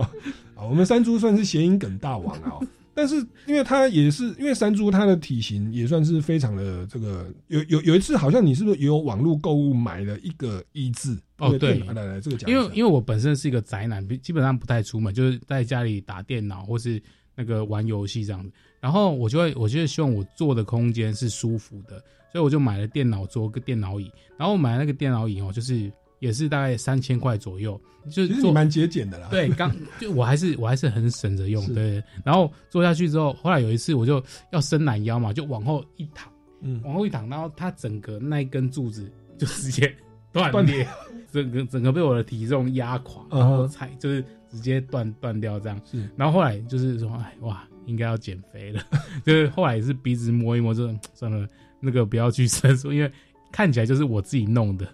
啊，我们山猪算是谐音梗大王啊。但是，因为它也是因为山猪它的体型也算是非常的这个，有有有一次好像你是不是也有网络购物买了一个一字？哦，对，来来这个讲，因为因为我本身是一个宅男，基本上不太出门，就是在家里打电脑或是那个玩游戏这样子。然后我就会，我就希望我坐的空间是舒服的，所以我就买了电脑桌跟电脑椅。然后买那个电脑椅哦，就是。也是大概三千块左右，就是做蛮节俭的啦。对，刚就我还是我还是很省着用。对，然后坐下去之后，后来有一次我就要伸懒腰嘛，就往后一躺，嗯，往后一躺，然后它整个那一根柱子就直接 断裂，整个整个被我的体重压垮，然后才就是直接断断掉这样。是，然后后来就是说，哎哇，应该要减肥了。就是后来也是鼻子摸一摸，就算了，那个不要去申诉，因为看起来就是我自己弄的。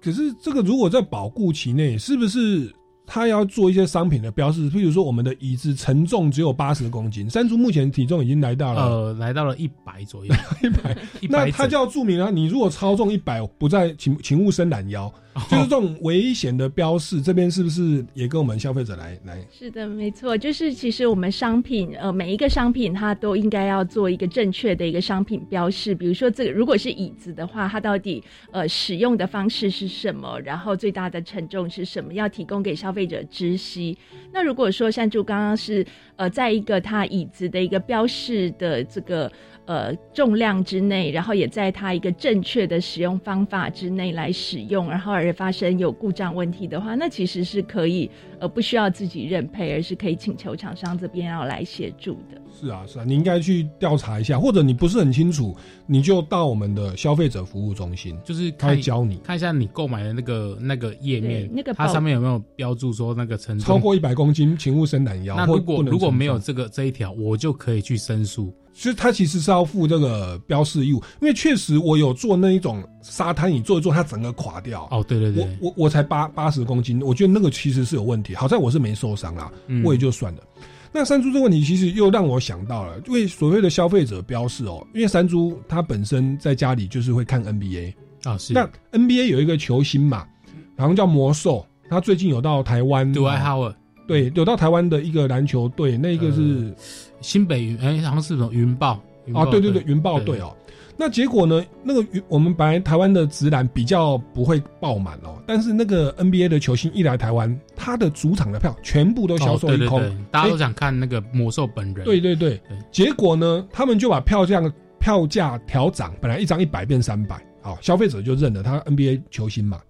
可是这个如果在保固期内，是不是他要做一些商品的标示？譬如说，我们的椅子承重只有八十公斤，山竹目前体重已经来到了呃，来到了一百左右，一百，那他就要注明啊，你如果超重一百，不在，请请勿伸懒腰。就是这种危险的标示，这边是不是也跟我们消费者来来？是的，没错，就是其实我们商品呃每一个商品它都应该要做一个正确的一个商品标示。比如说这个如果是椅子的话，它到底呃使用的方式是什么？然后最大的承重是什么？要提供给消费者知悉。那如果说像就刚刚是呃在一个它椅子的一个标示的这个。呃，重量之内，然后也在它一个正确的使用方法之内来使用，然后而发生有故障问题的话，那其实是可以呃不需要自己认赔，而是可以请求厂商这边要来协助的。是啊，是啊，你应该去调查一下，或者你不是很清楚，你就到我们的消费者服务中心，就是他会教你看一下你购买的那个那个页面，那个它上面有没有标注说那个称重超过一百公斤，请勿伸懒腰。那如果如果没有这个这一条，我就可以去申诉。其实他其实是要付这个标示义务，因为确实我有做那一种沙滩椅，做一做它整个垮掉。哦，对对对，我我我才八八十公斤，我觉得那个其实是有问题。好在我是没受伤啦，我也就算了。那山猪这个问题其实又让我想到了，因为所谓的消费者标示哦，因为山猪它本身在家里就是会看 NBA 啊，是那 NBA 有一个球星嘛，好像叫魔兽，他最近有到台湾，杜艾哈尔，对，有到台湾的一个篮球队，那个是。新北云哎，好像是什么云豹啊？对对对，云豹队哦。那结果呢？那个云我们本来台湾的直男比较不会爆满哦，但是那个 NBA 的球星一来台湾，他的主场的票全部都销售一空，大家都想看那个魔兽本人。对对对，结果呢，他们就把票价票价调涨，本来一张一百变三百，好，消费者就认了他 NBA 球星嘛。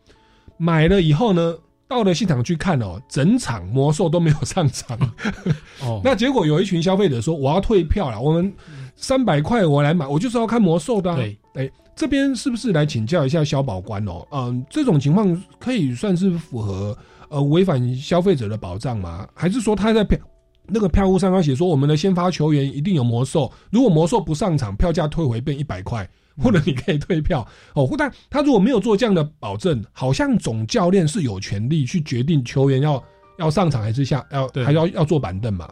买了以后呢？到了现场去看哦，整场魔兽都没有上场。哦，那结果有一群消费者说：“我要退票了，我们三百块我来买，我就是要看魔兽的。”对，哎，这边是不是来请教一下消保官哦？嗯，这种情况可以算是符合呃违反消费者的保障吗？还是说他在票那个票务上要写说我们的先发球员一定有魔兽，如果魔兽不上场，票价退回变一百块？或者你可以退票哦，或但他如果没有做这样的保证，好像总教练是有权利去决定球员要要上场还是下要还要要坐板凳嘛？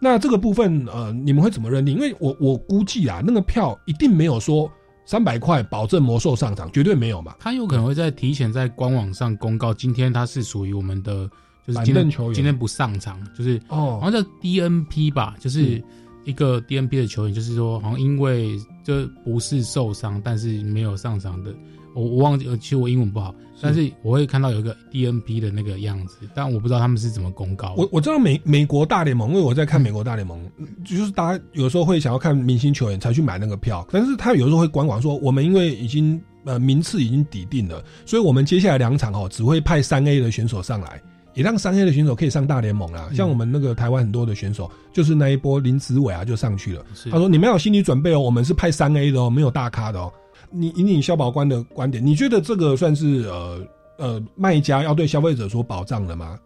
那这个部分呃，你们会怎么认定？因为我我估计啊，那个票一定没有说三百块保证魔兽上场，绝对没有嘛。他有可能会在提前在官网上公告，今天他是属于我们的就是今天今天不上场，就是哦，好像叫 DNP 吧，就是。一个 DNP 的球员，就是说，好像因为这不是受伤，但是没有上场的。我我忘记，其实我英文不好，但是我会看到有一个 DNP 的那个样子，但我不知道他们是怎么公告。我我知道美美国大联盟，因为我在看美国大联盟，就是大家有时候会想要看明星球员才去买那个票，但是他有时候会官网说，我们因为已经呃名次已经抵定了，所以我们接下来两场哦只会派三 A 的选手上来。也让三 A 的选手可以上大联盟啦，像我们那个台湾很多的选手，就是那一波林子伟啊就上去了。他说：“你们要有心理准备哦，我们是派三 A 的哦，没有大咖的哦。”你以你消保官的观点，你觉得这个算是呃呃卖家要对消费者所保障了吗？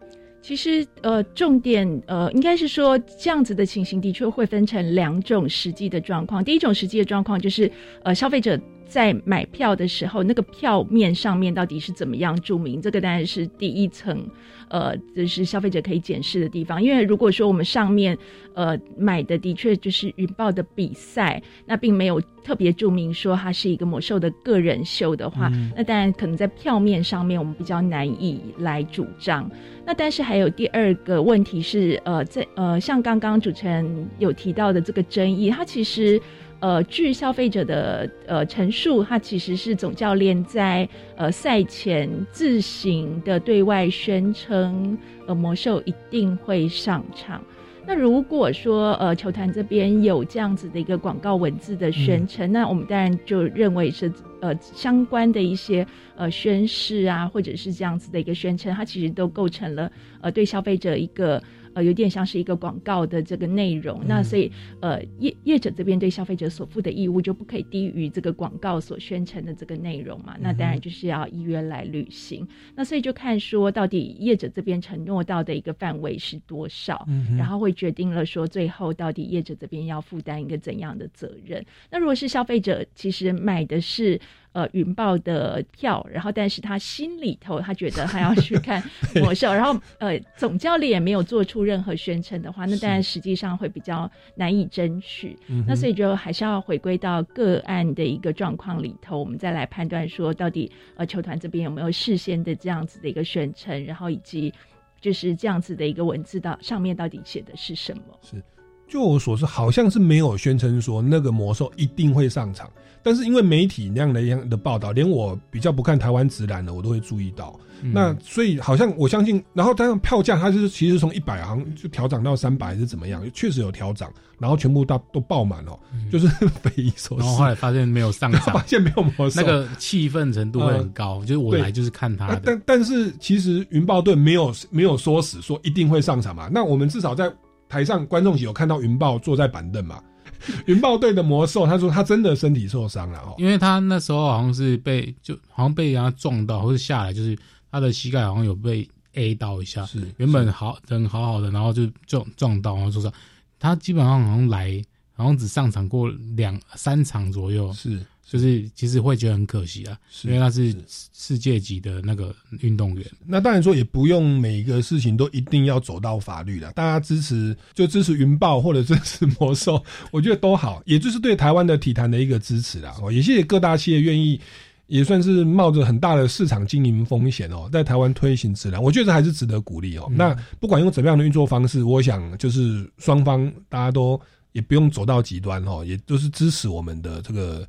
其实，呃，重点，呃，应该是说，这样子的情形的确会分成两种实际的状况。第一种实际的状况就是，呃，消费者在买票的时候，那个票面上面到底是怎么样注明？这个当然是第一层，呃，就是消费者可以检视的地方。因为如果说我们上面呃买的的确就是云豹的比赛，那并没有特别注明说它是一个魔兽的个人秀的话，嗯那当然可能在票面上面我们比较难以来主张。那但是还有第二个问题是，呃，在呃像刚刚主持人有提到的这个争议，它其实。呃，据消费者的呃陈述，他其实是总教练在呃赛前自行的对外宣称，呃魔兽一定会上场。那如果说呃球团这边有这样子的一个广告文字的宣称，那我们当然就认为是呃相关的一些呃宣誓啊，或者是这样子的一个宣称，它其实都构成了呃对消费者一个。呃，有点像是一个广告的这个内容，那所以呃业业者这边对消费者所负的义务就不可以低于这个广告所宣称的这个内容嘛，那当然就是要依约来履行。那所以就看说到底业者这边承诺到的一个范围是多少，嗯然后会决定了说最后到底业者这边要负担一个怎样的责任。那如果是消费者其实买的是。呃，云豹的票，然后但是他心里头他觉得他要去看魔兽，然后呃，总教练也没有做出任何宣称的话，那当然实际上会比较难以争取。那所以就还是要回归到个案的一个状况里头，我们再来判断说到底呃球团这边有没有事先的这样子的一个宣称，然后以及就是这样子的一个文字到上面到底写的是什么。是，就我所知，好像是没有宣称说那个魔兽一定会上场，但是因为媒体那样的样的报道，连我比较不看台湾直男的，我都会注意到。嗯那所以好像我相信，然后当然票价它就是其实从一百好像就调涨到三百还是怎么样，确实有调涨，然后全部到都爆满哦，就是匪夷所思。嗯然后后来发现没有上场，发现没有魔兽，那个气氛程度会很高。就是我对来就是看他的，但但是其实云豹队没有没有说死说一定会上场嘛，那我们至少在台上观众席有看到云豹坐在板凳嘛。云豹队的魔兽他说他真的身体受伤了哦，因为他那时候好像是被就好像被人家撞到，或者下来，就是他的膝盖好像有被 A 到一下。是原本好人好好的，然后就撞撞到，然后受伤。他基本上好像来，好像只上场过两三场左右。是，就是其实会觉得很可惜啊，是因为他是世界级的那个运动员。那当然说也不用每一个事情都一定要走到法律了，大家支持就支持云豹或者支持魔兽，我觉得都好，也就是对台湾的体坛的一个支持啦。哦，也谢谢各大企业愿意。也算是冒着很大的市场经营风险哦，在台湾推行自然，我觉得还是值得鼓励哦。那不管用怎么样的运作方式，我想就是双方大家都也不用走到极端哦，也都是支持我们的这个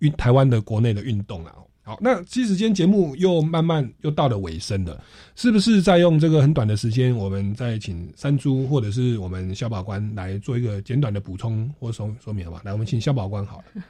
运台湾的国内的运动啊。好，那其实今天节目又慢慢又到了尾声了，是不是在用这个很短的时间，我们再请山猪或者是我们肖保官来做一个简短的补充或说说明好吧？来，我们请肖保官好了。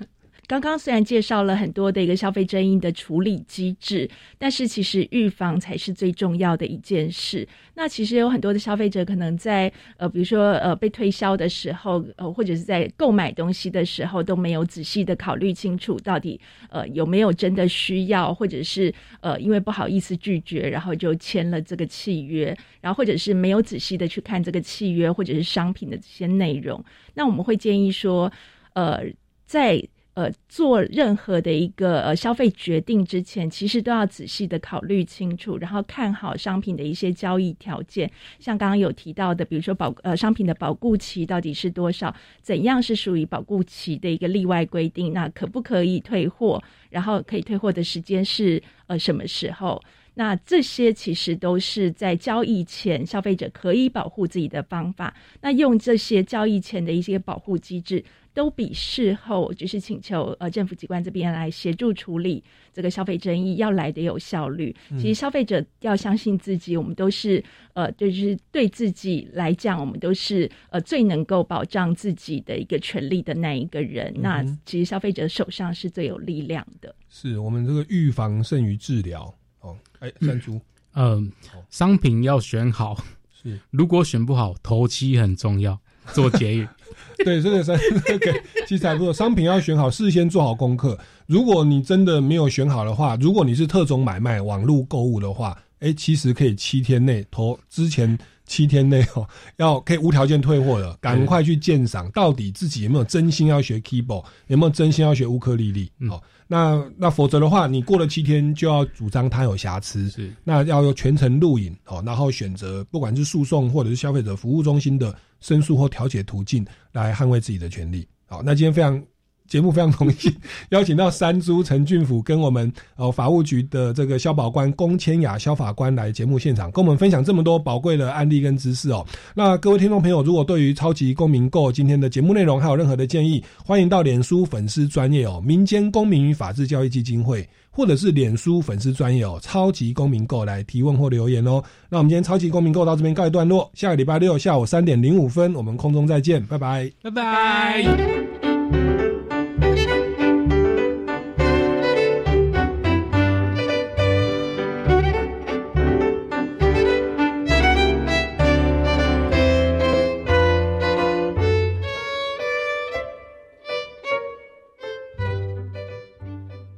刚刚虽然介绍了很多的一个消费争议的处理机制，但是其实预防才是最重要的一件事。那其实有很多的消费者可能在呃，比如说呃被推销的时候，呃或者是在购买东西的时候都没有仔细的考虑清楚到底呃有没有真的需要，或者是呃因为不好意思拒绝，然后就签了这个契约，然后或者是没有仔细的去看这个契约或者是商品的这些内容。那我们会建议说，呃，在呃，做任何的一个呃消费决定之前，其实都要仔细的考虑清楚，然后看好商品的一些交易条件。像刚刚有提到的，比如说保呃商品的保固期到底是多少，怎样是属于保固期的一个例外规定，那可不可以退货？然后可以退货的时间是呃什么时候？那这些其实都是在交易前消费者可以保护自己的方法。那用这些交易前的一些保护机制。都比事后就是请求呃政府机关这边来协助处理这个消费争议要来的有效率。其实消费者要相信自己，我们都是呃就是对自己来讲，我们都是呃最能够保障自己的一个权利的那一个人。那其实消费者手上是最有力量的。是我们这个预防胜于治疗哦。哎，山猪，嗯，商品要选好，是如果选不好，头期很重要。做节育，对这个三这个其实还不错。商品要选好，事先做好功课。如果你真的没有选好的话，如果你是特种买卖、网络购物的话，哎，其实可以七天内投之前七天内哦，要可以无条件退货的，赶快去鉴赏，到底自己有没有真心要学 keyboard，有没有真心要学乌克丽丽？哦，那那否则的话，你过了七天就要主张它有瑕疵，是那要有全程录影哦，然后选择不管是诉讼或者是消费者服务中心的申诉或调解途径来捍卫自己的权利。好，那今天非常。节目非常荣幸 邀请到三猪陈俊甫跟我们呃法务局的这个消保官龚千雅消法官来节目现场，跟我们分享这么多宝贵的案例跟知识哦。那各位听众朋友，如果对于超级公民购今天的节目内容还有任何的建议，欢迎到脸书粉丝专业哦，民间公民与法治教育基金会，或者是脸书粉丝专业哦，超级公民购来提问或留言哦。那我们今天超级公民购到这边告一段落，下个礼拜六下午三点零五分，我们空中再见，拜拜，拜拜。